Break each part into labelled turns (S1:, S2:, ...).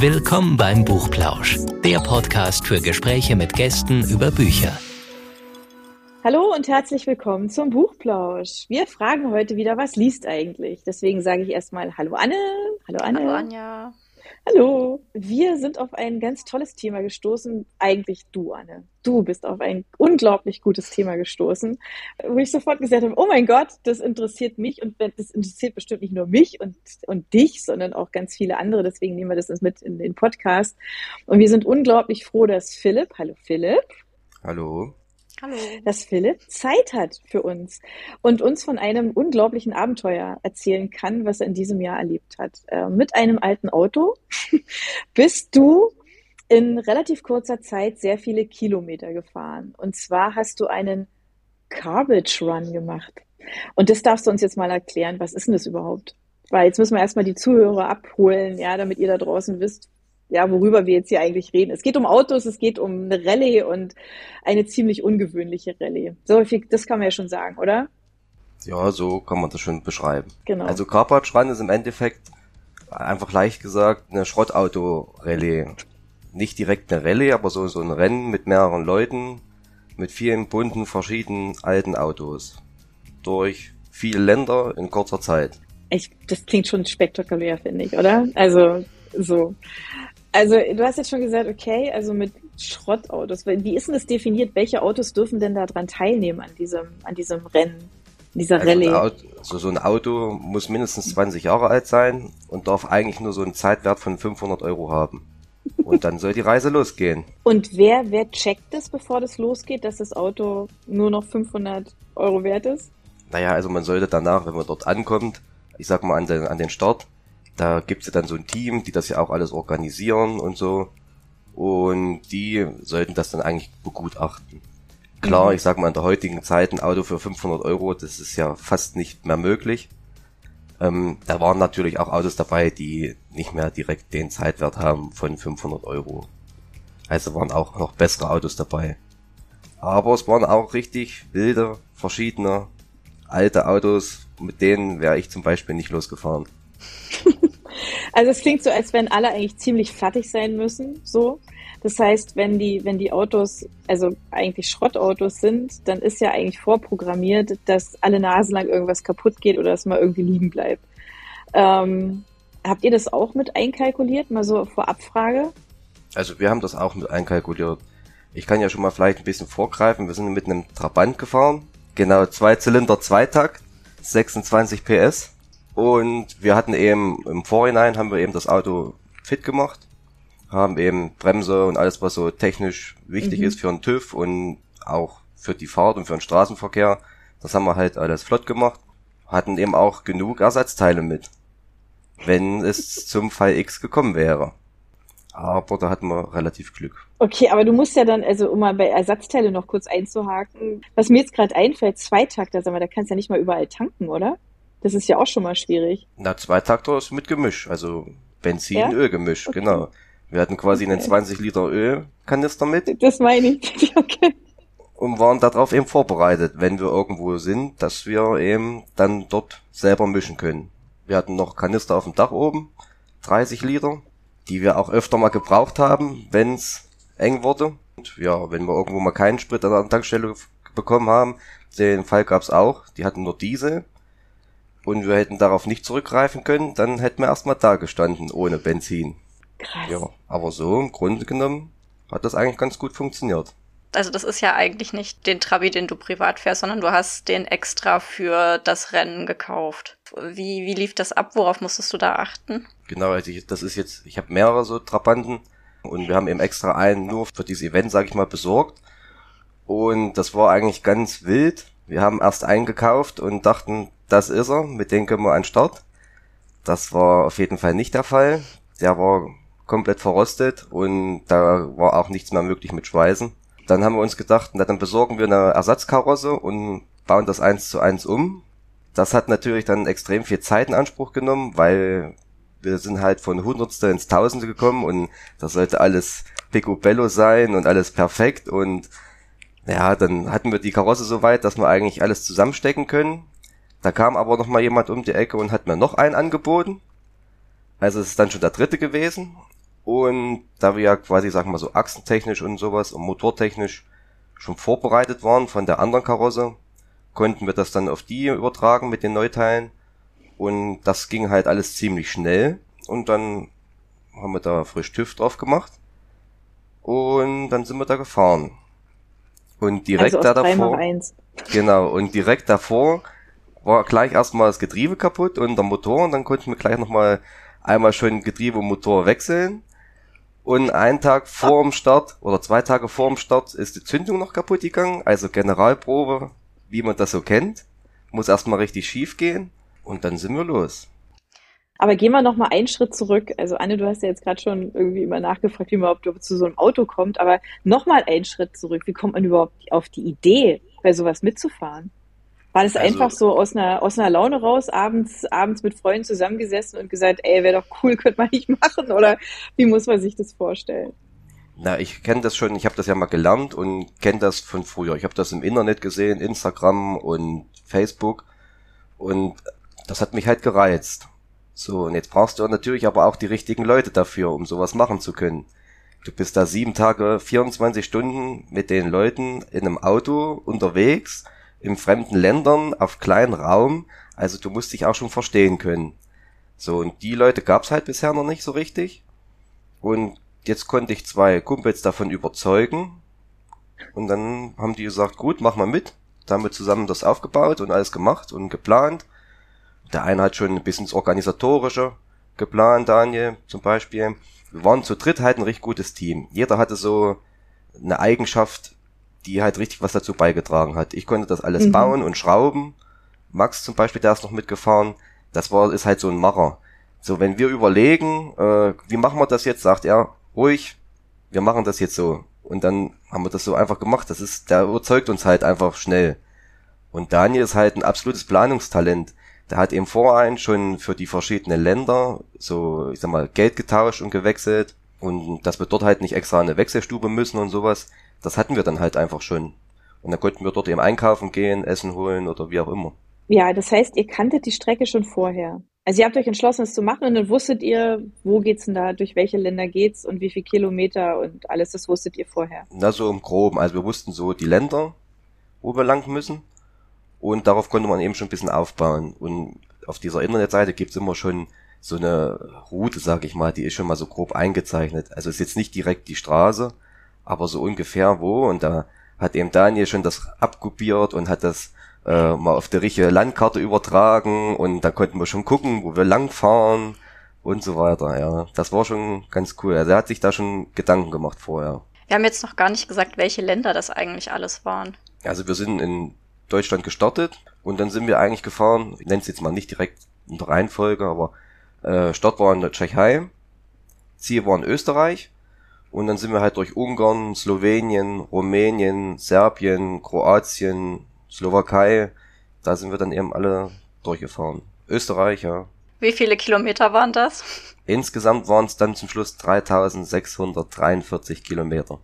S1: Willkommen beim Buchplausch, der Podcast für Gespräche mit Gästen über Bücher.
S2: Hallo und herzlich willkommen zum Buchplausch. Wir fragen heute wieder, was liest eigentlich? Deswegen sage ich erstmal Hallo Anne.
S3: Hallo Anne. Hallo Anja.
S2: Hallo. Wir sind auf ein ganz tolles Thema gestoßen. Eigentlich du, Anne. Du bist auf ein unglaublich gutes Thema gestoßen, wo ich sofort gesagt habe, oh mein Gott, das interessiert mich und das interessiert bestimmt nicht nur mich und, und dich, sondern auch ganz viele andere. Deswegen nehmen wir das mit in den Podcast. Und wir sind unglaublich froh, dass Philipp, hallo Philipp.
S4: Hallo.
S2: Hallo. dass Philipp Zeit hat für uns und uns von einem unglaublichen Abenteuer erzählen kann, was er in diesem Jahr erlebt hat. Äh, mit einem alten Auto bist du in relativ kurzer Zeit sehr viele Kilometer gefahren. Und zwar hast du einen Garbage Run gemacht. Und das darfst du uns jetzt mal erklären. Was ist denn das überhaupt? Weil jetzt müssen wir erstmal die Zuhörer abholen, ja, damit ihr da draußen wisst, ja, worüber wir jetzt hier eigentlich reden. Es geht um Autos, es geht um eine Rallye und eine ziemlich ungewöhnliche Rallye. So viel, das kann man ja schon sagen, oder?
S4: Ja, so kann man das schon beschreiben.
S2: Genau.
S4: Also Carpatch Run ist im Endeffekt einfach leicht gesagt eine Schrottauto-Rallye. Nicht direkt eine Rallye, aber so, so ein Rennen mit mehreren Leuten, mit vielen bunten, verschiedenen alten Autos. Durch viele Länder in kurzer Zeit.
S2: Ich, das klingt schon spektakulär, finde ich, oder? Also, so. Also du hast jetzt schon gesagt, okay, also mit Schrottautos. Wie ist denn das definiert? Welche Autos dürfen denn da dran teilnehmen an diesem, an diesem Rennen, dieser also Rallye?
S4: Auto, also so ein Auto muss mindestens 20 Jahre alt sein und darf eigentlich nur so einen Zeitwert von 500 Euro haben. Und dann soll die Reise losgehen.
S2: Und wer, wer checkt das, bevor das losgeht, dass das Auto nur noch 500 Euro wert ist?
S4: Naja, also man sollte danach, wenn man dort ankommt, ich sag mal an den, an den Start, da gibt's ja dann so ein Team, die das ja auch alles organisieren und so. Und die sollten das dann eigentlich begutachten. Klar, mhm. ich sag mal, in der heutigen Zeit ein Auto für 500 Euro, das ist ja fast nicht mehr möglich. Ähm, da waren natürlich auch Autos dabei, die nicht mehr direkt den Zeitwert haben von 500 Euro. Also waren auch noch bessere Autos dabei. Aber es waren auch richtig wilde, verschiedene alte Autos, mit denen wäre ich zum Beispiel nicht losgefahren.
S2: Also es klingt so, als wenn alle eigentlich ziemlich fertig sein müssen, so. Das heißt, wenn die, wenn die Autos, also eigentlich Schrottautos sind, dann ist ja eigentlich vorprogrammiert, dass alle Nasen lang irgendwas kaputt geht oder dass mal irgendwie liegen bleibt. Ähm, habt ihr das auch mit einkalkuliert, mal so vor Abfrage?
S4: Also wir haben das auch mit einkalkuliert. Ich kann ja schon mal vielleicht ein bisschen vorgreifen. Wir sind mit einem Trabant gefahren. Genau, zwei Zylinder, Zweitakt, 26 PS. Und wir hatten eben im Vorhinein haben wir eben das Auto fit gemacht, haben eben Bremse und alles, was so technisch wichtig mhm. ist für einen TÜV und auch für die Fahrt und für den Straßenverkehr. Das haben wir halt alles flott gemacht. Hatten eben auch genug Ersatzteile mit, wenn es zum Fall X gekommen wäre. Aber da hatten wir relativ Glück.
S2: Okay, aber du musst ja dann, also um mal bei Ersatzteile noch kurz einzuhaken, was mir jetzt gerade einfällt, Zweitakter, sag mal, da kannst du ja nicht mal überall tanken, oder? Das ist ja auch schon mal schwierig.
S4: Na, Zweitakter ist mit Gemisch, also Benzin, ja? Ölgemisch, okay. genau. Wir hatten quasi okay. einen 20 Liter Ölkanister mit.
S2: Das meine ich. okay.
S4: Und waren darauf eben vorbereitet, wenn wir irgendwo sind, dass wir eben dann dort selber mischen können. Wir hatten noch Kanister auf dem Dach oben, 30 Liter, die wir auch öfter mal gebraucht haben, wenn's eng wurde. Und ja, wenn wir irgendwo mal keinen Sprit an der Tankstelle bekommen haben, den Fall gab's auch. Die hatten nur Diesel und wir hätten darauf nicht zurückgreifen können, dann hätten wir erstmal da gestanden, ohne Benzin.
S2: Krass.
S4: Ja, aber so im Grunde genommen hat das eigentlich ganz gut funktioniert.
S3: Also das ist ja eigentlich nicht den Trabi, den du privat fährst, sondern du hast den extra für das Rennen gekauft. Wie, wie lief das ab? Worauf musstest du da achten?
S4: Genau, also ich, das ist jetzt, ich habe mehrere so Trabanten und wir haben eben extra einen nur für dieses Event, sag ich mal, besorgt. Und das war eigentlich ganz wild. Wir haben erst eingekauft und dachten, das ist er, mit dem können wir an Start. Das war auf jeden Fall nicht der Fall. Der war komplett verrostet und da war auch nichts mehr möglich mit Schweißen. Dann haben wir uns gedacht, na dann besorgen wir eine Ersatzkarosse und bauen das eins zu eins um. Das hat natürlich dann extrem viel Zeit in Anspruch genommen, weil wir sind halt von Hundertste ins Tausende gekommen und das sollte alles picobello sein und alles perfekt und ja, dann hatten wir die Karosse so weit, dass wir eigentlich alles zusammenstecken können. Da kam aber noch mal jemand um die Ecke und hat mir noch einen angeboten. Also es ist dann schon der dritte gewesen. Und da wir ja quasi, sagen wir mal so, achsentechnisch und sowas und motortechnisch schon vorbereitet waren von der anderen Karosse, konnten wir das dann auf die übertragen mit den Neuteilen. Und das ging halt alles ziemlich schnell. Und dann haben wir da frisch TÜV drauf gemacht. Und dann sind wir da gefahren. Und direkt
S2: also
S4: da davor. Genau, und direkt davor war gleich erstmal das Getriebe kaputt und der Motor und dann konnten wir gleich nochmal einmal schön Getriebe und Motor wechseln. Und einen Tag vor dem Start oder zwei Tage vor dem Start ist die Zündung noch kaputt gegangen. Also Generalprobe, wie man das so kennt. Muss erstmal richtig schief gehen und dann sind wir los.
S2: Aber gehen wir noch mal einen Schritt zurück. Also Anne, du hast ja jetzt gerade schon irgendwie immer nachgefragt, wie man überhaupt zu so einem Auto kommt. Aber noch mal einen Schritt zurück. Wie kommt man überhaupt auf die Idee, bei sowas mitzufahren? War das also, einfach so aus einer, aus einer Laune raus, abends, abends mit Freunden zusammengesessen und gesagt, ey, wäre doch cool, könnte man nicht machen? Oder wie muss man sich das vorstellen?
S4: Na, ich kenne das schon, ich habe das ja mal gelernt und kenne das von früher. Ich habe das im Internet gesehen, Instagram und Facebook und das hat mich halt gereizt. So, und jetzt brauchst du natürlich aber auch die richtigen Leute dafür, um sowas machen zu können. Du bist da sieben Tage, 24 Stunden mit den Leuten in einem Auto unterwegs, in fremden Ländern, auf kleinen Raum, also du musst dich auch schon verstehen können. So, und die Leute gab's halt bisher noch nicht so richtig. Und jetzt konnte ich zwei Kumpels davon überzeugen. Und dann haben die gesagt, gut, mach mal mit. Da haben wir zusammen das aufgebaut und alles gemacht und geplant. Der eine hat schon ein bisschen das Organisatorische geplant, Daniel zum Beispiel. Wir waren zu dritt halt ein richtig gutes Team. Jeder hatte so eine Eigenschaft, die halt richtig was dazu beigetragen hat. Ich konnte das alles mhm. bauen und schrauben. Max zum Beispiel, der ist noch mitgefahren. Das war, ist halt so ein Macher. So, wenn wir überlegen, äh, wie machen wir das jetzt, sagt er, ruhig, wir machen das jetzt so. Und dann haben wir das so einfach gemacht. Das ist, der überzeugt uns halt einfach schnell. Und Daniel ist halt ein absolutes Planungstalent der hat im Vorein schon für die verschiedenen Länder so, ich sag mal, Geld getauscht und gewechselt und dass wir dort halt nicht extra eine Wechselstube müssen und sowas, das hatten wir dann halt einfach schon. Und dann konnten wir dort eben einkaufen gehen, Essen holen oder wie auch immer.
S2: Ja, das heißt, ihr kanntet die Strecke schon vorher. Also ihr habt euch entschlossen, es zu machen und dann wusstet ihr, wo geht's denn da, durch welche Länder geht's und wie viel Kilometer und alles, das wusstet ihr vorher.
S4: Na, so im Groben. Also wir wussten so die Länder, wo wir lang müssen. Und darauf konnte man eben schon ein bisschen aufbauen. Und auf dieser Internetseite gibt's immer schon so eine Route, sag ich mal, die ist schon mal so grob eingezeichnet. Also ist jetzt nicht direkt die Straße, aber so ungefähr wo. Und da hat eben Daniel schon das abkopiert und hat das äh, mal auf der richtige Landkarte übertragen und da konnten wir schon gucken, wo wir langfahren und so weiter. Ja, das war schon ganz cool. Also er hat sich da schon Gedanken gemacht vorher.
S3: Wir haben jetzt noch gar nicht gesagt, welche Länder das eigentlich alles waren.
S4: Also wir sind in Deutschland gestartet und dann sind wir eigentlich gefahren, ich nenne es jetzt mal nicht direkt in der Reihenfolge, aber äh, Start war in der Tschechei, Ziel war in Österreich und dann sind wir halt durch Ungarn, Slowenien, Rumänien, Serbien, Kroatien, Slowakei, da sind wir dann eben alle durchgefahren. Österreich, ja.
S3: Wie viele Kilometer waren das?
S4: Insgesamt waren es dann zum Schluss 3643 Kilometer.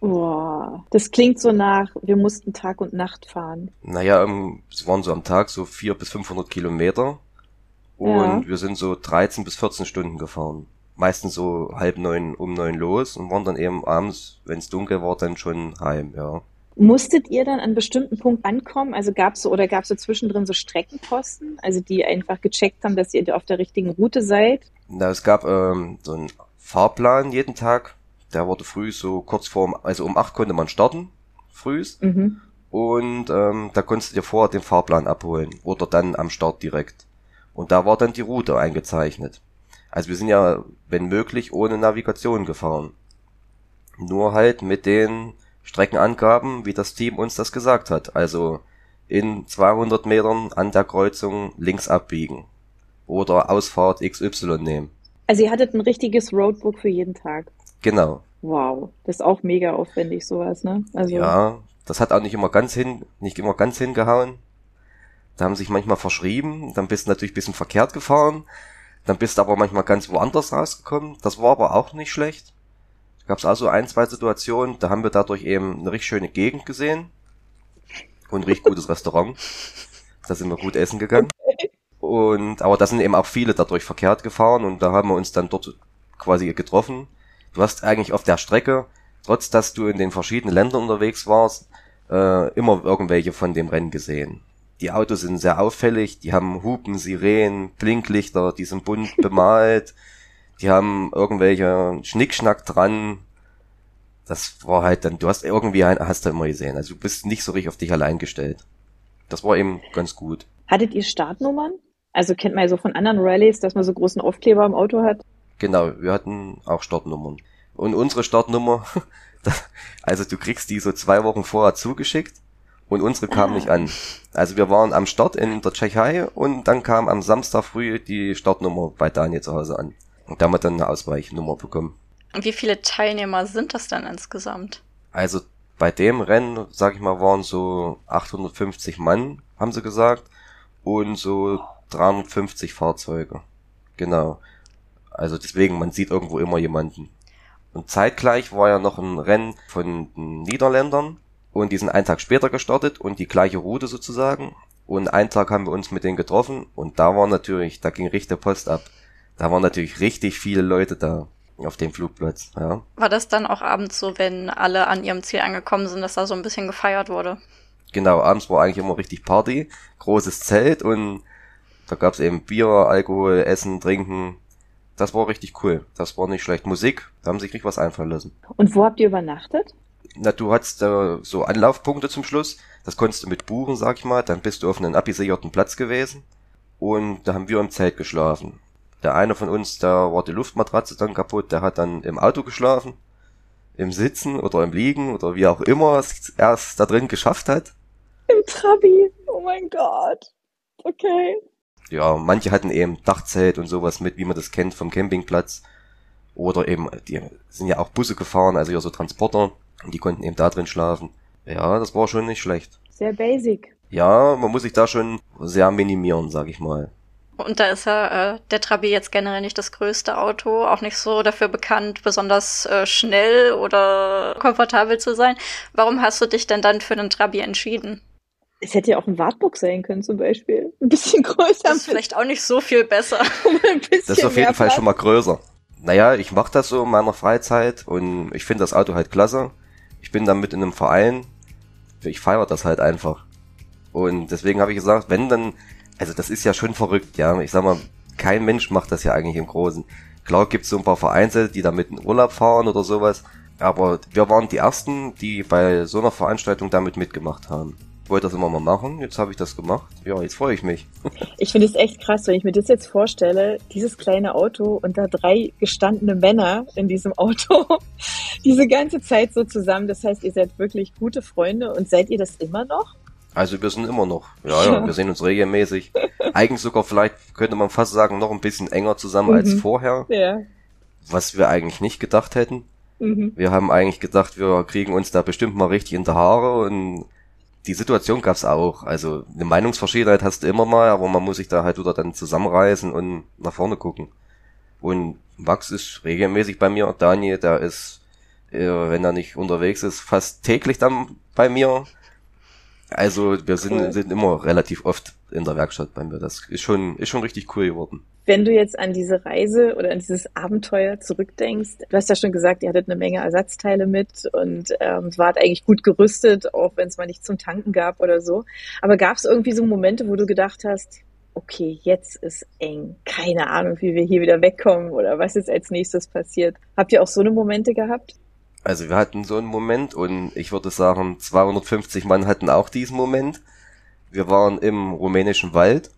S2: Boah, das klingt so nach, wir mussten Tag und Nacht fahren.
S4: Naja, ähm, es waren so am Tag so vier bis 500 Kilometer. Und ja. wir sind so 13 bis 14 Stunden gefahren. Meistens so halb neun, um neun los und waren dann eben abends, wenn es dunkel war, dann schon heim, ja.
S2: Musstet ihr dann an bestimmten Punkt ankommen? Also gab's so oder gab's so zwischendrin so Streckenposten, also die einfach gecheckt haben, dass ihr auf der richtigen Route seid?
S4: Na, es gab ähm, so einen Fahrplan jeden Tag, der wurde früh so kurz vor, also um acht konnte man starten, frühs. Mhm. Und ähm, da konntest du dir vorher den Fahrplan abholen oder dann am Start direkt. Und da war dann die Route eingezeichnet. Also wir sind ja, wenn möglich, ohne Navigation gefahren. Nur halt mit den Streckenangaben, wie das Team uns das gesagt hat. Also in 200 Metern an der Kreuzung links abbiegen. Oder Ausfahrt XY nehmen.
S2: Also ihr hattet ein richtiges Roadbook für jeden Tag.
S4: Genau.
S2: Wow, das ist auch mega aufwendig, sowas, ne?
S4: Also ja, das hat auch nicht immer ganz hin, nicht immer ganz hingehauen. Da haben sich manchmal verschrieben, dann bist du natürlich ein bisschen verkehrt gefahren, dann bist du aber manchmal ganz woanders rausgekommen. Das war aber auch nicht schlecht. Da gab es also ein, zwei Situationen, da haben wir dadurch eben eine richtig schöne Gegend gesehen und ein richtig gutes Restaurant. Da sind wir gut essen gegangen. Und aber da sind eben auch viele dadurch verkehrt gefahren und da haben wir uns dann dort quasi getroffen du hast eigentlich auf der Strecke, trotz dass du in den verschiedenen Ländern unterwegs warst, äh, immer irgendwelche von dem Rennen gesehen. Die Autos sind sehr auffällig, die haben Hupen, Sirenen, Blinklichter, die sind bunt bemalt, die haben irgendwelche Schnickschnack dran. Das war halt dann, du hast irgendwie ein, hast du immer gesehen. Also du bist nicht so richtig auf dich allein gestellt. Das war eben ganz gut.
S2: Hattet ihr Startnummern? Also kennt man ja so von anderen Rallyes, dass man so großen Aufkleber im Auto hat.
S4: Genau, wir hatten auch Startnummern. Und unsere Startnummer, also du kriegst die so zwei Wochen vorher zugeschickt und unsere kam nicht an. Also wir waren am Start in der Tschechei und dann kam am Samstag früh die Startnummer bei Daniel zu Hause an. Und da haben wir dann eine Ausweichnummer bekommen.
S3: Und wie viele Teilnehmer sind das dann insgesamt?
S4: Also bei dem Rennen, sag ich mal, waren so 850 Mann, haben sie gesagt, und so 350 Fahrzeuge. Genau. Also deswegen, man sieht irgendwo immer jemanden. Und zeitgleich war ja noch ein Rennen von den Niederländern und die sind einen Tag später gestartet und die gleiche Route sozusagen. Und einen Tag haben wir uns mit denen getroffen und da war natürlich, da ging richtig Post ab. Da waren natürlich richtig viele Leute da auf dem Flugplatz, ja.
S3: War das dann auch abends so, wenn alle an ihrem Ziel angekommen sind, dass da so ein bisschen gefeiert wurde?
S4: Genau, abends war eigentlich immer richtig Party, großes Zelt und da gab's eben Bier, Alkohol, Essen, Trinken. Das war richtig cool. Das war nicht schlecht. Musik, da haben sich richtig was einfallen lassen.
S2: Und wo habt ihr übernachtet?
S4: Na, du hattest äh, so Anlaufpunkte zum Schluss. Das konntest du mit buchen, sag ich mal. Dann bist du auf einem abgesicherten Platz gewesen. Und da haben wir im Zelt geschlafen. Der eine von uns, da war die Luftmatratze dann kaputt, der hat dann im Auto geschlafen. Im Sitzen oder im Liegen oder wie auch immer es erst da drin geschafft hat.
S2: Im Trabi. Oh mein Gott. Okay
S4: ja, manche hatten eben Dachzelt und sowas mit, wie man das kennt vom Campingplatz. Oder eben, die sind ja auch Busse gefahren, also ja so Transporter. Und die konnten eben da drin schlafen. Ja, das war schon nicht schlecht.
S2: Sehr basic.
S4: Ja, man muss sich da schon sehr minimieren, sag ich mal.
S3: Und da ist ja äh, der Trabi jetzt generell nicht das größte Auto, auch nicht so dafür bekannt, besonders äh, schnell oder komfortabel zu sein. Warum hast du dich denn dann für den Trabi entschieden?
S2: Es hätte ja auch ein Wartburg sein können, zum Beispiel. Ein bisschen größer. Das
S3: ist vielleicht auch nicht so viel besser.
S4: das ist auf jeden Fall schon mal größer. Naja, ich mache das so in meiner Freizeit und ich finde das Auto halt klasse. Ich bin damit in einem Verein. Ich feiere das halt einfach. Und deswegen habe ich gesagt, wenn dann, also das ist ja schon verrückt, ja. Ich sag mal, kein Mensch macht das ja eigentlich im Großen. Klar gibt's so ein paar Vereine, die damit in Urlaub fahren oder sowas. Aber wir waren die ersten, die bei so einer Veranstaltung damit mitgemacht haben wollte das immer mal machen, jetzt habe ich das gemacht. Ja, jetzt freue ich mich.
S2: Ich finde es echt krass, wenn ich mir das jetzt vorstelle, dieses kleine Auto und da drei gestandene Männer in diesem Auto, diese ganze Zeit so zusammen. Das heißt, ihr seid wirklich gute Freunde und seid ihr das immer noch?
S4: Also wir sind immer noch, ja, ja, wir sehen uns regelmäßig. eigentlich sogar vielleicht könnte man fast sagen, noch ein bisschen enger zusammen mhm. als vorher.
S2: Ja.
S4: Was wir eigentlich nicht gedacht hätten. Mhm. Wir haben eigentlich gedacht, wir kriegen uns da bestimmt mal richtig in die Haare und die Situation gab's auch. Also eine Meinungsverschiedenheit hast du immer mal, aber man muss sich da halt wieder dann zusammenreißen und nach vorne gucken. Und Max ist regelmäßig bei mir, Daniel, der ist, äh, wenn er nicht unterwegs ist, fast täglich dann bei mir. Also wir sind, cool. sind immer relativ oft in der Werkstatt bei mir. Das ist schon, ist schon richtig cool geworden.
S2: Wenn du jetzt an diese Reise oder an dieses Abenteuer zurückdenkst, du hast ja schon gesagt, ihr hattet eine Menge Ersatzteile mit und ähm, wart eigentlich gut gerüstet, auch wenn es mal nicht zum Tanken gab oder so. Aber gab es irgendwie so Momente, wo du gedacht hast, okay, jetzt ist eng, keine Ahnung, wie wir hier wieder wegkommen oder was jetzt als nächstes passiert. Habt ihr auch so eine Momente gehabt?
S4: Also wir hatten so einen Moment und ich würde sagen, 250 Mann hatten auch diesen Moment. Wir waren im rumänischen Wald.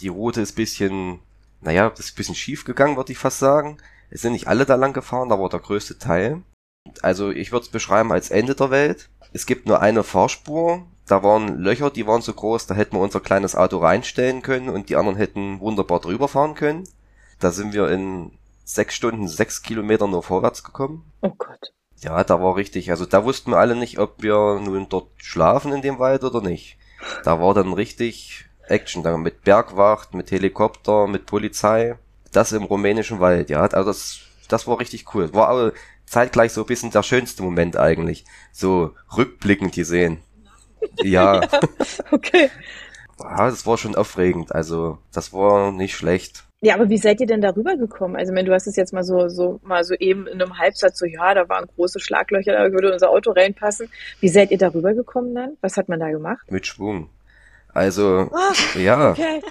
S4: Die Route ist bisschen naja, ist bisschen schief gegangen, würde ich fast sagen. Es sind nicht alle da lang gefahren, aber der größte Teil. Also ich würde es beschreiben als Ende der Welt. Es gibt nur eine Fahrspur. Da waren Löcher, die waren so groß, da hätten wir unser kleines Auto reinstellen können und die anderen hätten wunderbar drüber fahren können. Da sind wir in sechs Stunden sechs Kilometer nur vorwärts gekommen.
S2: Oh Gott.
S4: Ja, da war richtig. Also da wussten wir alle nicht, ob wir nun dort schlafen in dem Wald oder nicht. Da war dann richtig Action da mit Bergwacht, mit Helikopter, mit Polizei. Das im rumänischen Wald, ja. Also das, das war richtig cool. War aber zeitgleich so ein bisschen der schönste Moment eigentlich. So rückblickend gesehen. Ja.
S2: ja okay.
S4: Ja, das war schon aufregend. Also, das war nicht schlecht.
S2: Ja, aber wie seid ihr denn darüber gekommen? Also, wenn du hast es jetzt mal so, so, mal so eben in einem Halbsatz so, ja, da waren große Schlaglöcher, da würde unser Auto reinpassen. Wie seid ihr darüber gekommen dann? Was hat man da gemacht?
S4: Mit Schwung. Also,
S2: Ah,
S4: ja,
S2: okay.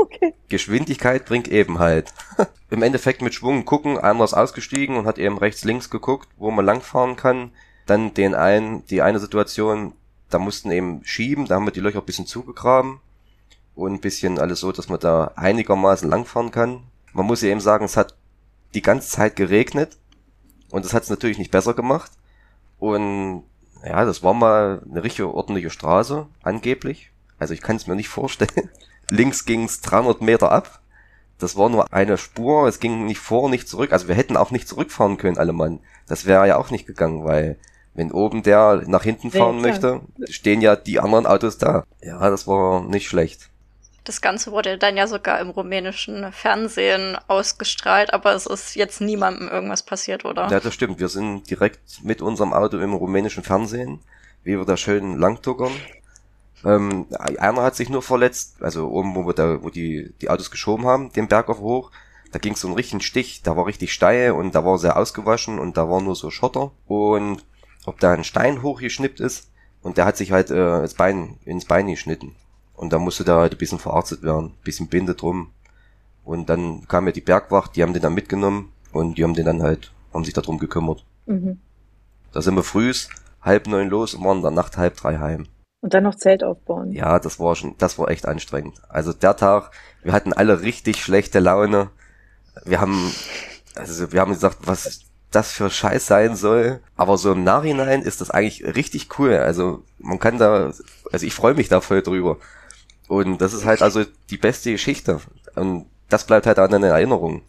S2: Okay.
S4: Geschwindigkeit bringt eben halt. Im Endeffekt mit Schwung gucken, einer ist ausgestiegen und hat eben rechts, links geguckt, wo man langfahren kann. Dann den einen, die eine Situation, da mussten eben schieben, da haben wir die Löcher ein bisschen zugegraben und ein bisschen alles so, dass man da einigermaßen langfahren kann. Man muss ja eben sagen, es hat die ganze Zeit geregnet und das hat es natürlich nicht besser gemacht. Und ja, das war mal eine richtig ordentliche Straße, angeblich. Also ich kann es mir nicht vorstellen. Links ging's 300 Meter ab. Das war nur eine Spur, es ging nicht vor, nicht zurück. Also wir hätten auch nicht zurückfahren können, alle Mann. Das wäre ja auch nicht gegangen, weil wenn oben der nach hinten
S2: Ja,
S4: fahren
S2: klar.
S4: möchte, stehen ja die anderen Autos da. Ja, das war nicht schlecht.
S3: Das Ganze wurde dann ja sogar im rumänischen Fernsehen ausgestrahlt, aber es ist jetzt niemandem irgendwas passiert, oder?
S4: Ja, das stimmt. Wir sind direkt mit unserem Auto im rumänischen Fernsehen, wie wir da schön langtuckern. Ähm, einer hat sich nur verletzt, also oben, wo wir da, wo die, die Autos geschoben haben, den Berg auf hoch. Da ging so einen richtigen Stich, da war richtig steil und da war sehr ausgewaschen und da war nur so Schotter. Und ob da ein Stein hochgeschnippt ist und der hat sich halt äh, ins Bein, ins Bein geschnitten. Und da musste da halt ein bisschen verarztet werden, bisschen Binde drum. Und dann kam ja die Bergwacht, die haben den dann mitgenommen und die haben den dann halt, haben sich darum gekümmert.
S2: Mhm.
S4: Da sind wir frühs halb neun los und waren dann Nacht halb drei heim.
S2: Und dann noch Zelt aufbauen.
S4: Ja, das war schon, das war echt anstrengend. Also der Tag, wir hatten alle richtig schlechte Laune. Wir haben, also wir haben gesagt, was das für Scheiß sein soll. Aber so im Nachhinein ist das eigentlich richtig cool. Also man kann da, also ich freue mich da voll drüber. Und das ist halt also die beste Geschichte. Und das bleibt halt an in Erinnerung.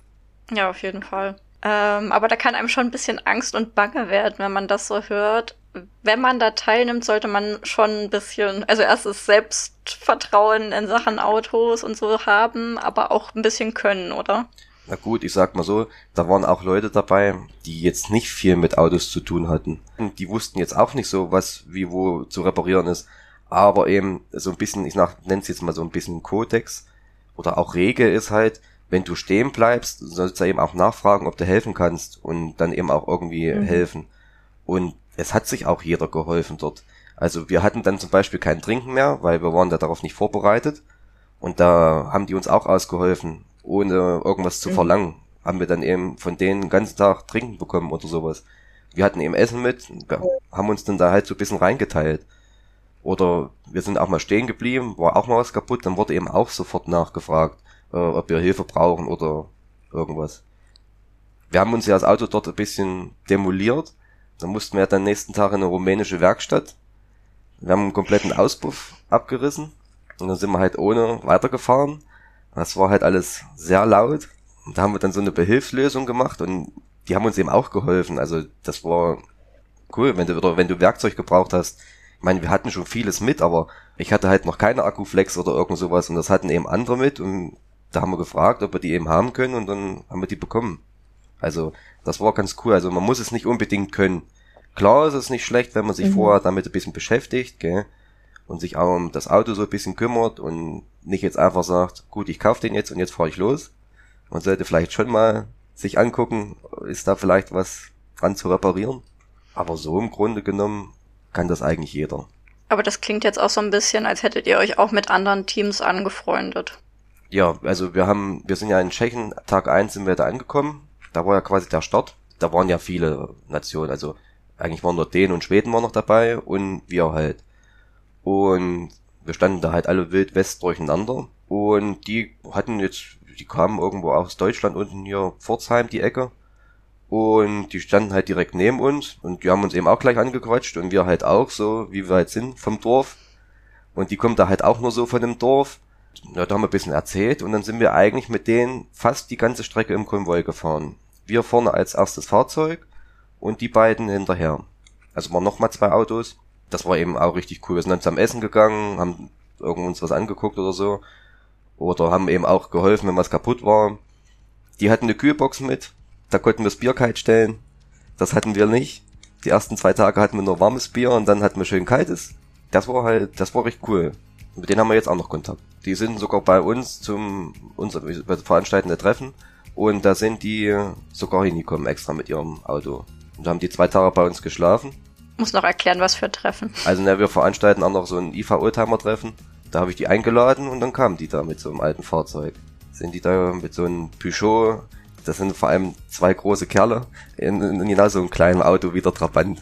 S3: Ja, auf jeden Fall. Ähm, aber da kann einem schon ein bisschen Angst und Bange werden, wenn man das so hört. Wenn man da teilnimmt, sollte man schon ein bisschen, also erstes Selbstvertrauen in Sachen Autos und so haben, aber auch ein bisschen können, oder?
S4: Na gut, ich sag mal so, da waren auch Leute dabei, die jetzt nicht viel mit Autos zu tun hatten. Und die wussten jetzt auch nicht so, was wie wo zu reparieren ist. Aber eben so ein bisschen, ich nenne es jetzt mal so ein bisschen Kodex oder auch Regel ist halt, wenn du stehen bleibst, sollst du eben auch nachfragen, ob du helfen kannst und dann eben auch irgendwie
S2: Mhm.
S4: helfen. Und es hat sich auch jeder geholfen dort. Also wir hatten dann zum Beispiel kein Trinken mehr, weil wir waren da darauf nicht vorbereitet. Und da haben die uns auch ausgeholfen, ohne irgendwas zu
S2: Mhm.
S4: verlangen. Haben wir dann eben von denen den ganzen Tag Trinken bekommen oder sowas. Wir hatten eben Essen mit, haben uns dann da halt so ein bisschen reingeteilt. Oder wir sind auch mal stehen geblieben, war auch mal was kaputt, dann wurde eben auch sofort nachgefragt, äh, ob wir Hilfe brauchen oder irgendwas. Wir haben uns ja das Auto dort ein bisschen demoliert. Dann mussten wir dann nächsten Tag in eine rumänische Werkstatt. Wir haben einen kompletten Auspuff abgerissen. Und dann sind wir halt ohne weitergefahren. Das war halt alles sehr laut. Und da haben wir dann so eine Behilfslösung gemacht und die haben uns eben auch geholfen. Also das war cool, wenn du, wenn du Werkzeug gebraucht hast. Ich meine, wir hatten schon vieles mit, aber ich hatte halt noch keine Akkuflex oder irgend sowas und das hatten eben andere mit und da haben wir gefragt, ob wir die eben haben können und dann haben wir die bekommen. Also, das war ganz cool. Also, man muss es nicht unbedingt können. Klar ist es nicht schlecht, wenn man sich
S2: Mhm.
S4: vorher damit ein bisschen beschäftigt, gell? Und sich auch um das Auto so ein bisschen kümmert und nicht jetzt einfach sagt, gut, ich kaufe den jetzt und jetzt fahre ich los. Man sollte vielleicht schon mal sich angucken, ist da vielleicht was dran zu reparieren. Aber so im Grunde genommen kann das eigentlich jeder.
S3: Aber das klingt jetzt auch so ein bisschen, als hättet ihr euch auch mit anderen Teams angefreundet.
S4: Ja, also wir haben, wir sind ja in Tschechien, Tag eins sind wir da angekommen. Da war ja quasi der Start. Da waren ja viele Nationen, also eigentlich waren nur Dänen und Schweden waren noch dabei und wir halt. Und wir standen da halt alle wild west durcheinander. Und die hatten jetzt, die kamen irgendwo aus Deutschland unten hier Pforzheim, die Ecke. Und die standen halt direkt neben uns und die haben uns eben auch gleich angequatscht und wir halt auch so, wie wir halt sind vom Dorf. Und die kommen da halt auch nur so von dem Dorf. Ja, da haben wir ein bisschen erzählt und dann sind wir eigentlich mit denen fast die ganze Strecke im Konvoi gefahren. Wir vorne als erstes Fahrzeug und die beiden hinterher. Also waren nochmal zwei Autos. Das war eben auch richtig cool. Wir sind dann zum Essen gegangen, haben irgend uns was angeguckt oder so. Oder haben eben auch geholfen, wenn was kaputt war. Die hatten eine Kühlbox mit. Da konnten wir das Bier kalt stellen. Das hatten wir nicht. Die ersten zwei Tage hatten wir nur warmes Bier und dann hatten wir schön kaltes. Das war halt, das war recht cool. Mit denen haben wir jetzt auch noch Kontakt. Die sind sogar bei uns zum unser wir veranstalten Treffen und da sind die sogar hingekommen extra mit ihrem Auto. Und da haben die zwei Tage bei uns geschlafen.
S3: Muss noch erklären, was für Treffen.
S4: Also na, wir veranstalten auch noch so ein IVA-Oldtimer-Treffen. Da habe ich die eingeladen und dann kamen die da mit so einem alten Fahrzeug. Sind die da mit so einem Peugeot, das sind vor allem zwei große Kerle, in, in genau so einem kleinen Auto wie der Trabant.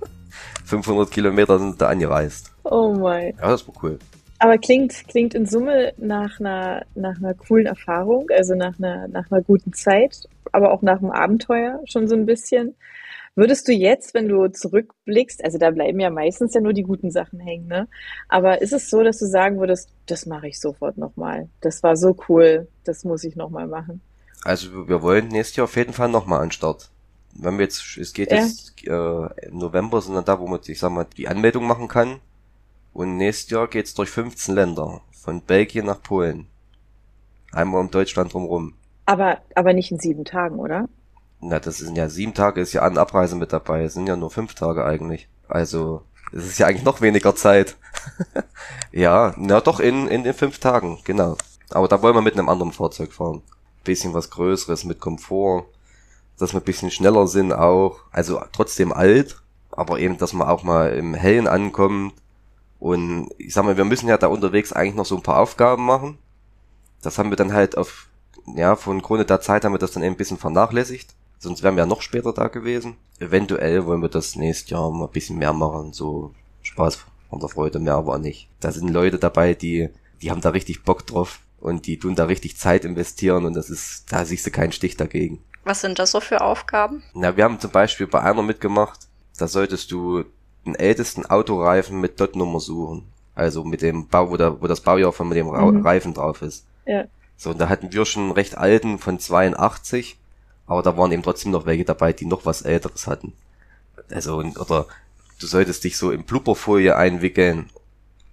S4: 500 Kilometer sind da angereist.
S2: Oh mein.
S4: Ja, das war cool.
S2: Aber klingt, klingt in Summe nach einer, nach einer coolen Erfahrung, also nach einer, nach einer guten Zeit, aber auch nach einem Abenteuer schon so ein bisschen. Würdest du jetzt, wenn du zurückblickst, also da bleiben ja meistens ja nur die guten Sachen hängen, ne? Aber ist es so, dass du sagen würdest, das mache ich sofort nochmal. Das war so cool, das muss ich nochmal machen.
S4: Also wir wollen nächstes Jahr auf jeden Fall nochmal an Start. Wenn wir jetzt, es geht
S2: Ja.
S4: jetzt äh, im November, sind dann da, wo man, ich sag mal, die Anmeldung machen kann. Und nächstes Jahr geht's durch 15 Länder. Von Belgien nach Polen. Einmal um Deutschland drumrum.
S2: Aber, aber nicht in sieben Tagen, oder?
S4: Na, das sind ja sieben Tage, ist ja An- Abreise mit dabei. Es sind ja nur fünf Tage eigentlich. Also, es ist ja eigentlich noch weniger Zeit. ja, na doch, in, in den fünf Tagen, genau. Aber da wollen wir mit einem anderen Fahrzeug fahren. Bisschen was Größeres mit Komfort. Dass wir ein bisschen schneller sind auch. Also trotzdem alt, aber eben, dass man auch mal im Hellen ankommt. Und ich sag mal, wir müssen ja da unterwegs eigentlich noch so ein paar Aufgaben machen. Das haben wir dann halt auf, ja, von Grunde der Zeit haben wir das dann eben ein bisschen vernachlässigt. Sonst wären wir ja noch später da gewesen. Eventuell wollen wir das nächstes Jahr mal ein bisschen mehr machen. So Spaß von der Freude, mehr aber auch nicht. Da sind Leute dabei, die, die haben da richtig Bock drauf. Und die tun da richtig Zeit investieren und das ist, da siehst du keinen Stich dagegen.
S3: Was sind das so für Aufgaben?
S4: Na, wir haben zum Beispiel bei einer mitgemacht, da solltest du den ältesten Autoreifen mit Dot-Nummer suchen. Also mit dem Bau, wo, der, wo das Baujahr von dem Ra
S2: Mhm.
S4: Reifen drauf ist.
S2: Ja.
S4: So, und da hatten wir schon einen recht alten von 82, aber da waren eben trotzdem noch welche dabei, die noch was älteres hatten. Also, oder du solltest dich so in Blubberfolie einwickeln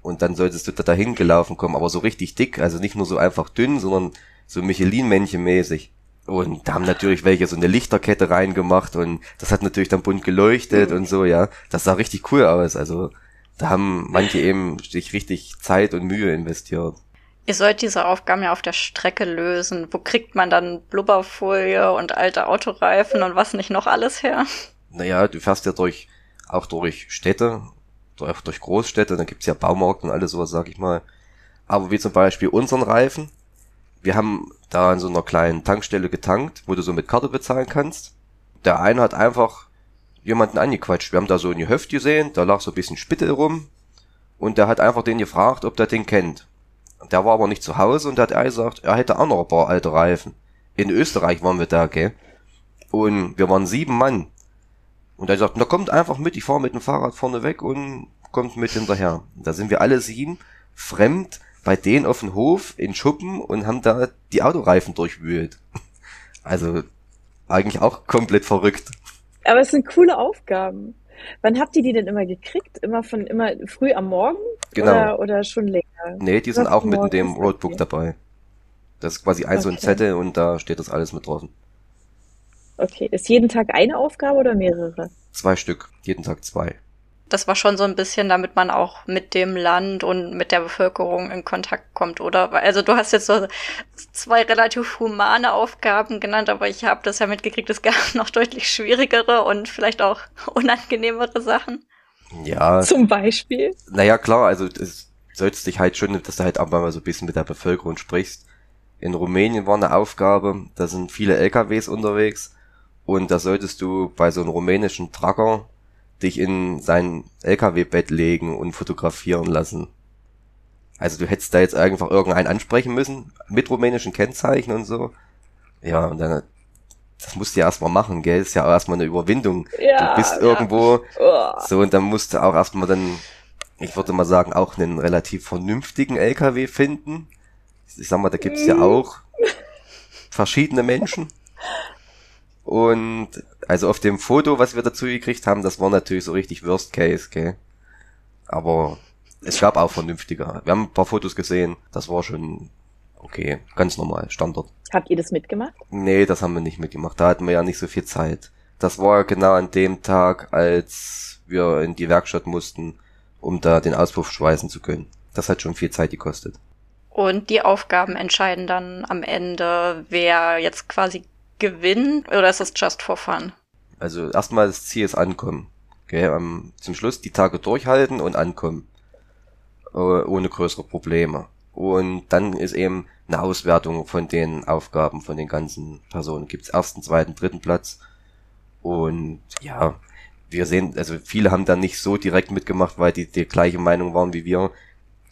S4: und dann solltest du da dahin gelaufen kommen, aber so richtig dick, also nicht nur so einfach dünn, sondern so Michelin-Männchen mäßig. Und da haben natürlich welche so eine Lichterkette reingemacht und das hat natürlich dann bunt geleuchtet und so, ja. Das sah richtig cool aus. Also da haben manche eben sich richtig Zeit und Mühe investiert.
S3: Ihr sollt diese Aufgaben ja auf der Strecke lösen. Wo kriegt man dann Blubberfolie und alte Autoreifen und was nicht noch alles her?
S4: Naja, du fährst ja durch, auch durch Städte, durch, durch Großstädte, dann gibt's ja Baumärkte und alles sowas, sag ich mal. Aber wie zum Beispiel unseren Reifen, wir haben da an so einer kleinen Tankstelle getankt, wo du so mit Karte bezahlen kannst. Der eine hat einfach jemanden angequatscht. Wir haben da so ein Gehöft gesehen, da lag so ein bisschen Spittel rum und der hat einfach den gefragt, ob der den kennt. Der war aber nicht zu Hause und der hat er gesagt, er hätte auch noch ein paar alte Reifen. In Österreich waren wir da, gell? Und wir waren sieben Mann. Und er sagt, na kommt einfach mit, ich fahre mit dem Fahrrad vorne weg und kommt mit hinterher. Da sind wir alle sieben fremd bei denen auf dem Hof in Schuppen und haben da die Autoreifen durchwühlt. Also eigentlich auch komplett verrückt.
S2: Aber es sind coole Aufgaben. Wann habt ihr die denn immer gekriegt? Immer von immer früh am Morgen?
S4: Genau.
S2: Oder, oder schon länger?
S4: Nee, die sind
S2: Was
S4: auch mit in dem Roadbook
S2: okay.
S4: dabei. Das ist quasi ein so ein
S2: Okay.
S4: Zettel und da steht das alles mit drauf.
S2: Okay. Ist jeden Tag eine Aufgabe oder mehrere?
S4: Zwei Stück, jeden Tag zwei.
S3: Das war schon so ein bisschen, damit man auch mit dem Land und mit der Bevölkerung in Kontakt kommt, oder? Also du hast jetzt so zwei relativ humane Aufgaben genannt, aber ich habe das ja mitgekriegt, es gab noch deutlich schwierigere und vielleicht auch unangenehmere Sachen.
S4: Ja,
S2: Zum Beispiel?
S4: naja, klar, also es sollst dich halt schon, dass du halt auch mal so ein bisschen mit der Bevölkerung sprichst. In Rumänien war eine Aufgabe, da sind viele LKWs unterwegs und da solltest du bei so einem rumänischen Trucker dich in sein LKW-Bett legen und fotografieren lassen. Also du hättest da jetzt einfach irgendeinen ansprechen müssen, mit rumänischen Kennzeichen und so. Ja, und dann, das musst du ja erstmal machen, gell? ist ja auch erstmal eine Überwindung.
S2: Ja.
S4: du bist
S2: ja.
S4: irgendwo,
S2: Oh.
S4: so, und dann musst du auch erstmal dann, ich würde mal sagen, auch einen relativ vernünftigen LKW finden. Ich sag mal, da gibt's ja
S2: Mhm.
S4: auch verschiedene Menschen. Und also auf dem Foto, was wir dazu gekriegt haben, das war natürlich so richtig Worst Case, gell? Aber es gab auch vernünftiger. Wir haben ein paar Fotos gesehen, das war schon okay, ganz normal, Standard.
S2: Habt ihr das mitgemacht?
S4: Nee, das haben wir nicht mitgemacht. Da hatten wir ja nicht so viel Zeit. Das war genau an dem Tag, als wir in die Werkstatt mussten, um da den Auspuff schweißen zu können. das hat schon viel Zeit gekostet.
S3: Und die Aufgaben entscheiden dann am Ende, wer jetzt quasi gewinnt oder ist es just for fun?
S4: Also erstmal das Ziel ist ankommen. Okay, um, zum Schluss die Tage durchhalten und ankommen. Uh, ohne größere Probleme. Und dann ist eben eine Auswertung von den Aufgaben von den ganzen Personen. Gibt's ersten, zweiten, dritten Platz. Und ja, wir sehen, also viele haben da nicht so direkt mitgemacht, weil die die gleiche Meinung waren wie wir.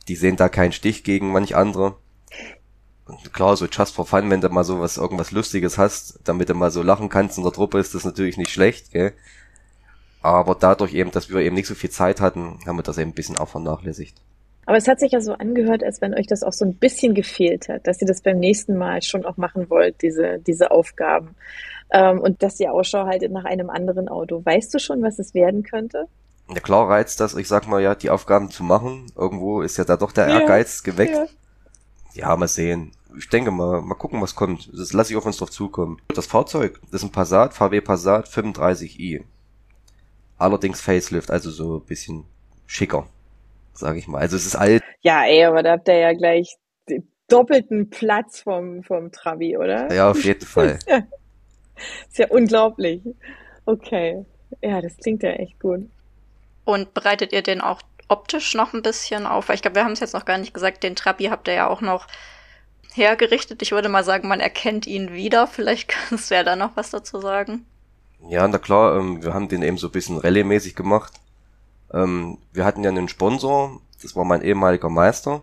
S4: Die sehen da keinen Stich gegen manch andere. Klar, so just for fun, wenn du mal so was, irgendwas Lustiges hast, damit du mal so lachen kannst in der Truppe, ist das natürlich nicht schlecht, gell? Aber dadurch eben, dass wir eben nicht so viel Zeit hatten, haben wir das eben ein bisschen auch vernachlässigt.
S2: Aber es hat sich ja so angehört, als wenn euch das auch so ein bisschen gefehlt hat, dass ihr das beim nächsten Mal schon auch machen wollt, diese, diese Aufgaben. Ähm, und dass ihr Ausschau haltet nach einem anderen Auto. Weißt du schon, was es werden könnte?
S4: Ja klar reizt das, ich sag mal ja, die Aufgaben zu machen. Irgendwo ist ja da doch der ja, Ehrgeiz geweckt. Ja. ja, mal sehen. Ich denke mal, mal gucken, was kommt. Das lasse ich auf uns drauf zukommen. Das Fahrzeug, das ist ein Passat, VW Passat 35i. Allerdings Facelift, also so ein bisschen schicker, sage ich mal. Also es ist alt.
S2: Ja, ey, aber da habt ihr ja gleich den doppelten Platz vom, vom Trabi, oder?
S4: Ja, auf jeden Fall.
S2: ist, ja, ist ja unglaublich. Okay. Ja, das klingt ja echt gut.
S3: Und bereitet ihr den auch optisch noch ein bisschen auf? Weil ich glaube, wir haben es jetzt noch gar nicht gesagt, den Trabi habt ihr ja auch noch hergerichtet. Ich würde mal sagen, man erkennt ihn wieder. Vielleicht kannst du ja da noch was dazu sagen.
S4: Ja, na klar, ähm, wir haben den eben so ein bisschen Rallye-mäßig gemacht. Ähm, wir hatten ja einen Sponsor, das war mein ehemaliger Meister.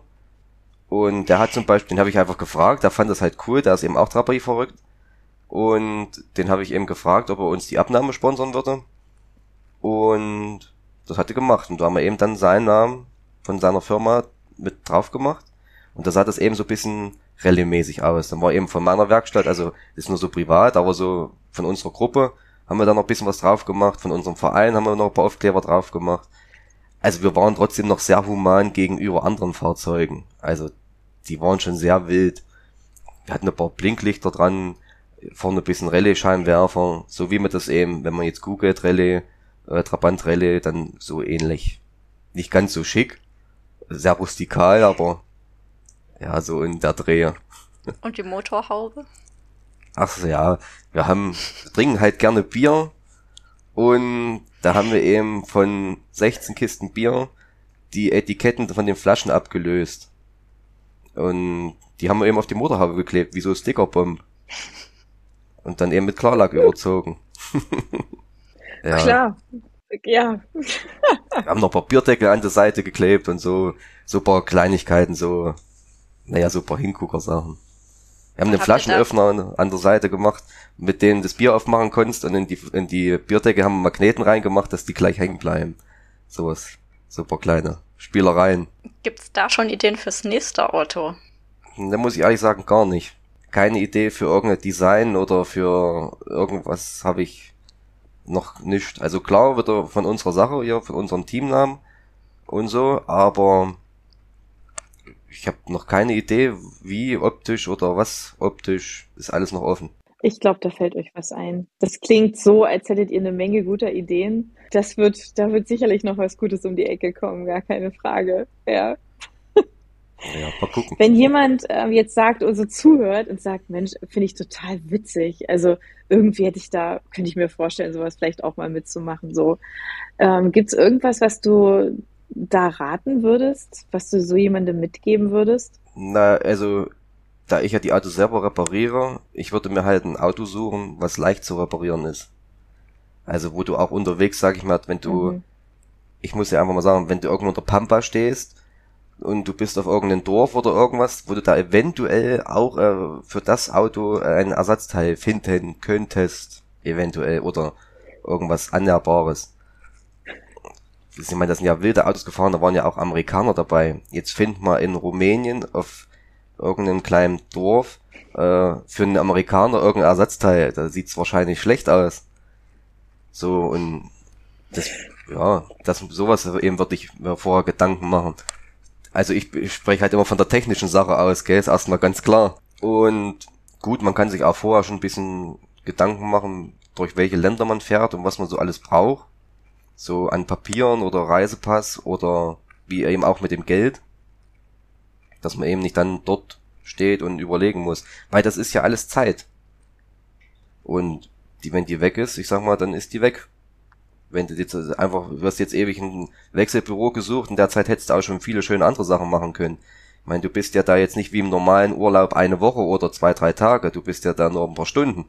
S4: Und der hat zum Beispiel, den habe ich einfach gefragt, der fand das halt cool, der ist eben auch Draperie verrückt. Und den habe ich eben gefragt, ob er uns die Abnahme sponsern würde. Und das hat er gemacht. Und da haben wir eben dann seinen Namen von seiner Firma mit drauf gemacht. Und da sah das eben so ein bisschen rallye-mäßig aus. Dann war eben von meiner Werkstatt, also ist nur so privat, aber so von unserer Gruppe haben wir da noch ein bisschen was drauf gemacht. Von unserem Verein haben wir noch ein paar Aufkleber drauf gemacht. Also wir waren trotzdem noch sehr human gegenüber anderen Fahrzeugen. Also die waren schon sehr wild. Wir hatten ein paar Blinklichter dran, vorne ein bisschen Rallye-Scheinwerfer, so wie man das eben, wenn man jetzt googelt, Rallye, äh, Trabant Rallye, dann so ähnlich. Nicht ganz so schick, sehr rustikal, aber ja, so in der Dreh.
S3: Und die Motorhaube?
S4: Ach ja, wir haben, wir trinken halt gerne Bier und da haben wir eben von 16 Kisten Bier die Etiketten von den Flaschen abgelöst. Und die haben wir eben auf die Motorhaube geklebt, wie so Stickerbomb. Und dann eben mit Klarlack überzogen.
S2: ja. Klar. Ja.
S4: wir haben noch ein paar Bierdeckel an der Seite geklebt und so, so paar Kleinigkeiten, so, naja, so paar Hingucker-Sachen. Wir haben einen Flaschenöffner an der Seite gemacht, mit dem du das Bier aufmachen konntest und in die, in die Bierdecke haben wir Magneten reingemacht, dass die gleich hängen bleiben. Sowas. Super kleine Spielereien.
S3: Gibt's da schon Ideen fürs nächste Auto?
S4: Da muss ich ehrlich sagen, gar nicht. Keine Idee für irgendein Design oder für irgendwas habe ich noch nicht. Also klar wird er von unserer Sache hier, von unserem Teamnamen und so, aber ich habe noch keine Idee, wie optisch oder was optisch, ist alles noch offen.
S2: Ich glaube, da fällt euch was ein. Das klingt so, als hättet ihr eine Menge guter Ideen. Das wird, da wird sicherlich noch was Gutes um die Ecke kommen, gar keine Frage. Ja.
S4: Ja, mal gucken.
S2: Wenn jemand ähm, jetzt sagt oder so zuhört und sagt, Mensch, finde ich total witzig. Also irgendwie hätte ich da, könnte ich mir vorstellen, sowas vielleicht auch mal mitzumachen. So, ähm, gibt es irgendwas, was du da raten würdest, was du so jemandem mitgeben würdest?
S4: Na, also da ich ja die Autos selber repariere, ich würde mir halt ein Auto suchen, was leicht zu reparieren ist. Also wo du auch unterwegs, sag ich mal, wenn du, mhm. ich muss ja einfach mal sagen, wenn du irgendwo unter Pampa stehst und du bist auf irgendeinem Dorf oder irgendwas, wo du da eventuell auch äh, für das Auto äh, ein Ersatzteil finden könntest, eventuell, oder irgendwas Annäherbares ich meine, das sind ja wilde Autos gefahren, da waren ja auch Amerikaner dabei. Jetzt find mal in Rumänien auf irgendeinem kleinen Dorf äh, für einen Amerikaner irgendein Ersatzteil. Da sieht's wahrscheinlich schlecht aus. So und das, ja, das sowas eben würde ich mir vorher Gedanken machen. Also ich, ich spreche halt immer von der technischen Sache aus, gell, ist erstmal ganz klar. Und gut, man kann sich auch vorher schon ein bisschen Gedanken machen, durch welche Länder man fährt und was man so alles braucht so an Papieren oder Reisepass oder wie eben auch mit dem Geld. Dass man eben nicht dann dort steht und überlegen muss. Weil das ist ja alles Zeit. Und die, wenn die weg ist, ich sag mal, dann ist die weg. Wenn du jetzt einfach, du hast jetzt ewig ein Wechselbüro gesucht, in der Zeit hättest du auch schon viele schöne andere Sachen machen können. Ich meine, du bist ja da jetzt nicht wie im normalen Urlaub eine Woche oder zwei, drei Tage, du bist ja da nur ein paar Stunden.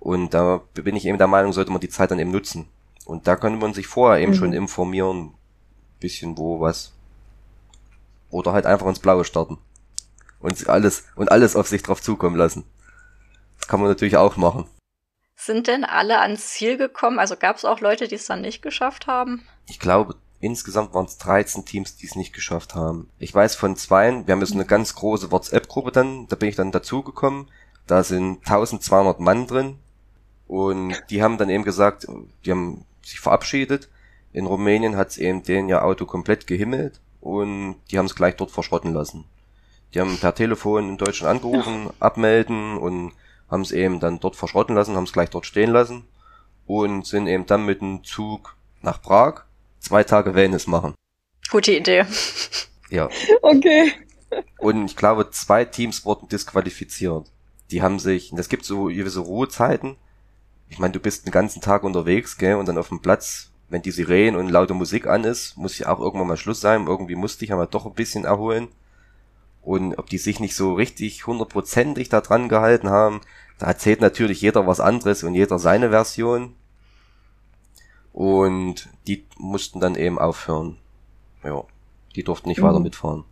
S4: Und da bin ich eben der Meinung, sollte man die Zeit dann eben nutzen. Und da könnte man sich vorher eben mhm. schon informieren, bisschen wo, was. Oder halt einfach ins Blaue starten. Und alles, und alles auf sich drauf zukommen lassen. Das kann man natürlich auch machen.
S3: Sind denn alle ans Ziel gekommen? Also gab es auch Leute, die es dann nicht geschafft haben?
S4: Ich glaube, insgesamt waren es 13 Teams, die es nicht geschafft haben. Ich weiß von zweien, wir haben jetzt eine ganz große WhatsApp-Gruppe dann, da bin ich dann dazugekommen. Da sind 1200 Mann drin. Und die haben dann eben gesagt, die haben sich verabschiedet. In Rumänien hat es eben den ja Auto komplett gehimmelt und die haben es gleich dort verschrotten lassen. Die haben per Telefon in Deutschland angerufen, abmelden und haben es eben dann dort verschrotten lassen, haben es gleich dort stehen lassen und sind eben dann mit dem Zug nach Prag zwei Tage Wellness machen.
S3: Gute Idee.
S4: Ja.
S2: Okay.
S4: Und ich glaube, zwei Teams wurden disqualifiziert. Die haben sich, das gibt so gewisse Ruhezeiten. Ich meine, du bist den ganzen Tag unterwegs, gell, und dann auf dem Platz, wenn die Sirenen und laute Musik an ist, muss ja auch irgendwann mal Schluss sein. Irgendwie musste ich aber doch ein bisschen erholen. Und ob die sich nicht so richtig hundertprozentig da dran gehalten haben, da erzählt natürlich jeder was anderes und jeder seine Version. Und die mussten dann eben aufhören. Ja, die durften nicht mhm. weiter mitfahren.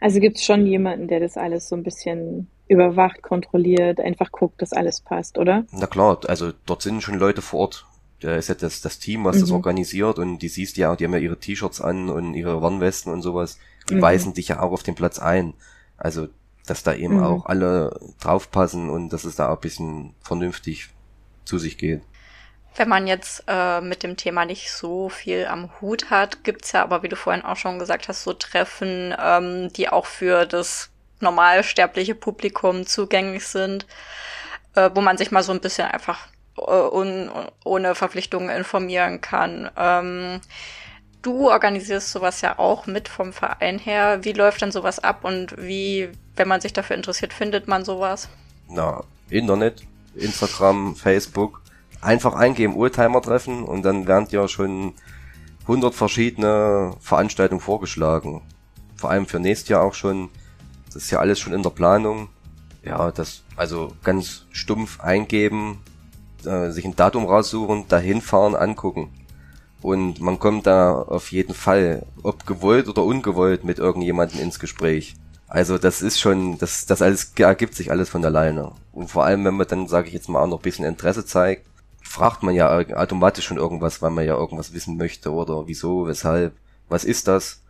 S2: Also gibt es schon jemanden, der das alles so ein bisschen überwacht, kontrolliert, einfach guckt, dass alles passt, oder?
S4: Na klar, also dort sind schon Leute vor Ort. Da ist ja das, das Team, was mhm. das organisiert und die siehst ja, die haben ja ihre T-Shirts an und ihre Warnwesten und sowas. Die mhm. weisen dich ja auch auf den Platz ein. Also, dass da eben mhm. auch alle draufpassen und dass es da auch ein bisschen vernünftig zu sich geht.
S3: Wenn man jetzt äh, mit dem Thema nicht so viel am Hut hat, gibt's ja aber, wie du vorhin auch schon gesagt hast, so Treffen, ähm, die auch für das normalsterbliche Publikum zugänglich sind, äh, wo man sich mal so ein bisschen einfach äh, un, ohne Verpflichtungen informieren kann. Ähm, du organisierst sowas ja auch mit vom Verein her. Wie läuft denn sowas ab und wie, wenn man sich dafür interessiert, findet man sowas?
S4: Na, Internet, Instagram, Facebook. Einfach eingeben, Oldtimer treffen und dann werden dir schon 100 verschiedene Veranstaltungen vorgeschlagen. Vor allem für nächstes Jahr auch schon. Das ist ja alles schon in der Planung. Ja, das, also ganz stumpf eingeben, äh, sich ein Datum raussuchen, dahin fahren, angucken. Und man kommt da auf jeden Fall, ob gewollt oder ungewollt, mit irgendjemandem ins Gespräch. Also das ist schon, das, das alles ergibt sich alles von alleine. Und vor allem, wenn man dann, sage ich jetzt mal, auch noch ein bisschen Interesse zeigt, fragt man ja automatisch schon irgendwas, weil man ja irgendwas wissen möchte oder wieso, weshalb, was ist das?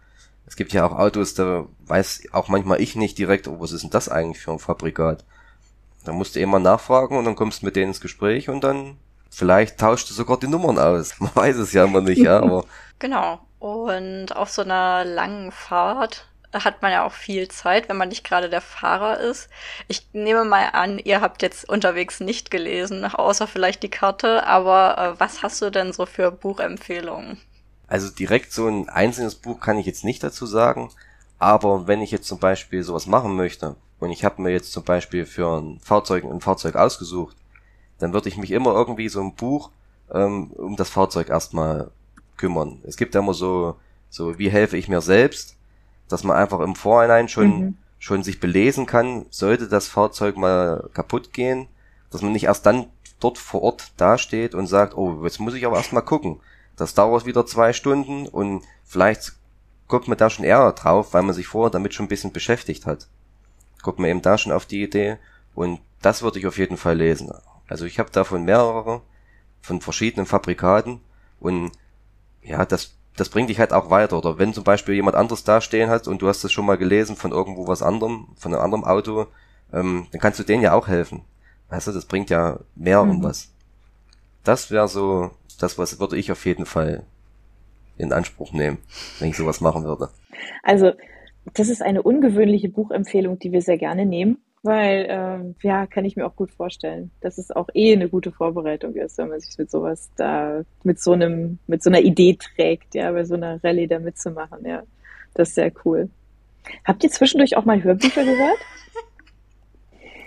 S4: Es gibt ja auch Autos, da weiß auch manchmal ich nicht direkt, oh, was ist denn das eigentlich für ein Fabrikat? Da musst du immer nachfragen und dann kommst du mit denen ins Gespräch und dann vielleicht tauscht du sogar die Nummern aus. Man weiß es ja immer nicht, ja, aber.
S3: Genau. Und auf so einer langen Fahrt hat man ja auch viel Zeit, wenn man nicht gerade der Fahrer ist. Ich nehme mal an, ihr habt jetzt unterwegs nicht gelesen, außer vielleicht die Karte, aber äh, was hast du denn so für Buchempfehlungen?
S4: Also direkt so ein einzelnes Buch kann ich jetzt nicht dazu sagen, aber wenn ich jetzt zum Beispiel sowas machen möchte, und ich habe mir jetzt zum Beispiel für ein Fahrzeug ein Fahrzeug ausgesucht, dann würde ich mich immer irgendwie so ein Buch ähm, um das Fahrzeug erstmal kümmern. Es gibt ja immer so, so wie helfe ich mir selbst, dass man einfach im Vorhinein schon, mhm. schon sich belesen kann, sollte das Fahrzeug mal kaputt gehen, dass man nicht erst dann dort vor Ort dasteht und sagt, oh, jetzt muss ich aber erstmal gucken. Das dauert wieder zwei Stunden und vielleicht kommt man da schon eher drauf, weil man sich vorher damit schon ein bisschen beschäftigt hat kommt man eben da schon auf die Idee und das würde ich auf jeden Fall lesen. Also ich habe davon mehrere, von verschiedenen Fabrikaten und ja, das, das bringt dich halt auch weiter. Oder wenn zum Beispiel jemand anderes da stehen hat und du hast das schon mal gelesen von irgendwo was anderem, von einem anderen Auto, ähm, dann kannst du denen ja auch helfen. Weißt du, das bringt ja mehr mhm. um was. Das wäre so, das was würde ich auf jeden Fall in Anspruch nehmen, wenn ich sowas machen würde.
S2: Also das ist eine ungewöhnliche Buchempfehlung, die wir sehr gerne nehmen, weil, ähm, ja, kann ich mir auch gut vorstellen, dass es auch eh eine gute Vorbereitung ist, wenn man sich mit sowas da, mit so einem, mit so einer Idee trägt, ja, bei so einer Rallye da mitzumachen, ja. Das ist sehr cool. Habt ihr zwischendurch auch mal Hörbücher gehört?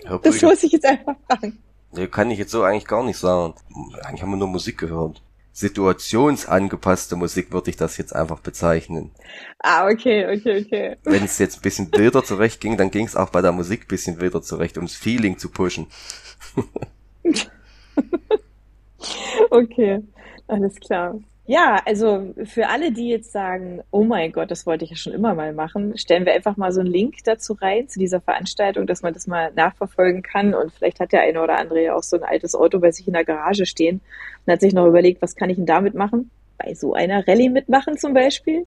S4: Hörbücher.
S2: Das muss ich jetzt einfach fragen.
S4: Nee, kann ich jetzt so eigentlich gar nicht sagen. Eigentlich haben wir nur Musik gehört. Situationsangepasste Musik würde ich das jetzt einfach bezeichnen.
S2: Ah, okay, okay, okay.
S4: Wenn es jetzt ein bisschen wilder zurecht ging, dann ging es auch bei der Musik ein bisschen wilder zurecht, ums Feeling zu pushen.
S2: okay, alles klar. Ja, also für alle, die jetzt sagen, oh mein Gott, das wollte ich ja schon immer mal machen, stellen wir einfach mal so einen Link dazu rein, zu dieser Veranstaltung, dass man das mal nachverfolgen kann. Und vielleicht hat der eine oder andere ja auch so ein altes Auto bei sich in der Garage stehen und hat sich noch überlegt, was kann ich denn damit machen? Bei so einer Rallye mitmachen zum Beispiel.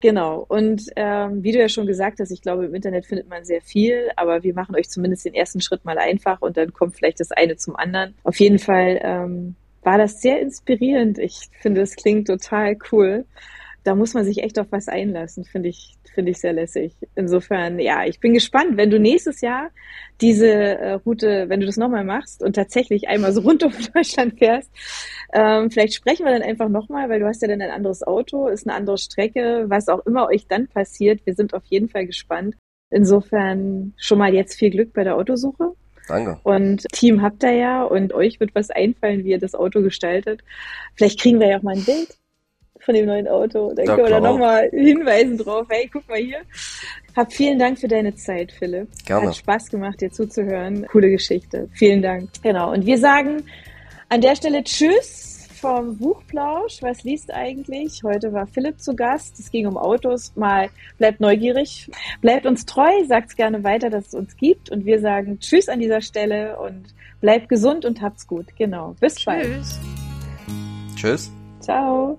S2: Genau. Und ähm, wie du ja schon gesagt hast, ich glaube, im Internet findet man sehr viel, aber wir machen euch zumindest den ersten Schritt mal einfach und dann kommt vielleicht das eine zum anderen. Auf jeden Fall ähm, war das sehr inspirierend. Ich finde, es klingt total cool. Da muss man sich echt auf was einlassen, finde ich, finde ich sehr lässig. Insofern, ja, ich bin gespannt, wenn du nächstes Jahr diese äh, Route, wenn du das nochmal machst und tatsächlich einmal so rund um Deutschland fährst, ähm, vielleicht sprechen wir dann einfach nochmal, weil du hast ja dann ein anderes Auto, ist eine andere Strecke, was auch immer euch dann passiert. Wir sind auf jeden Fall gespannt. Insofern schon mal jetzt viel Glück bei der Autosuche.
S4: Danke.
S2: Und Team habt ihr ja und euch wird was einfallen, wie ihr das Auto gestaltet. Vielleicht kriegen wir ja auch mal ein Bild von dem neuen Auto. Dann
S4: Ja,
S2: können wir da nochmal hinweisen drauf. Hey, guck mal hier. Hab vielen Dank für deine Zeit, Philipp.
S4: Gerne.
S2: Hat Spaß gemacht, dir zuzuhören. Coole Geschichte. Vielen Dank. Genau. Und wir sagen an der Stelle Tschüss vom Buchplausch. Was liest eigentlich? Heute war Philipp zu Gast. Es ging um Autos. Mal bleibt neugierig, bleibt uns treu, sagt's gerne weiter, dass es uns gibt. Und wir sagen Tschüss an dieser Stelle und bleibt gesund und habt's gut. Genau. Bis bald.
S3: Tschüss.
S4: Tschüss.
S2: Ciao.